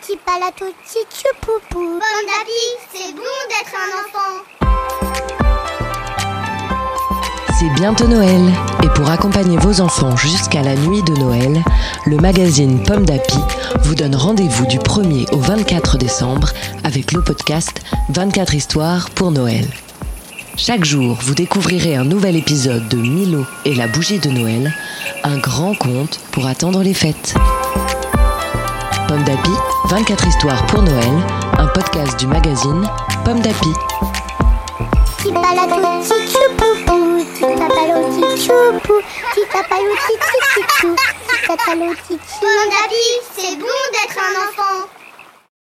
Petit palato, petit poupou. Pomme d'api, c'est bon d'être un enfant. C'est bientôt Noël et pour accompagner vos enfants jusqu'à la nuit de Noël, le magazine Pomme d'Api vous donne rendez-vous du 1er au 24 décembre avec le podcast 24 histoires pour Noël. Chaque jour, vous découvrirez un nouvel épisode de Milo et la bougie de Noël, un grand conte pour attendre les fêtes. Pomme d'Api, 24 histoires pour Noël, un podcast du magazine Pomme d'Api. Petit petit. Petit choupou. Petit Petit Pomme d'api,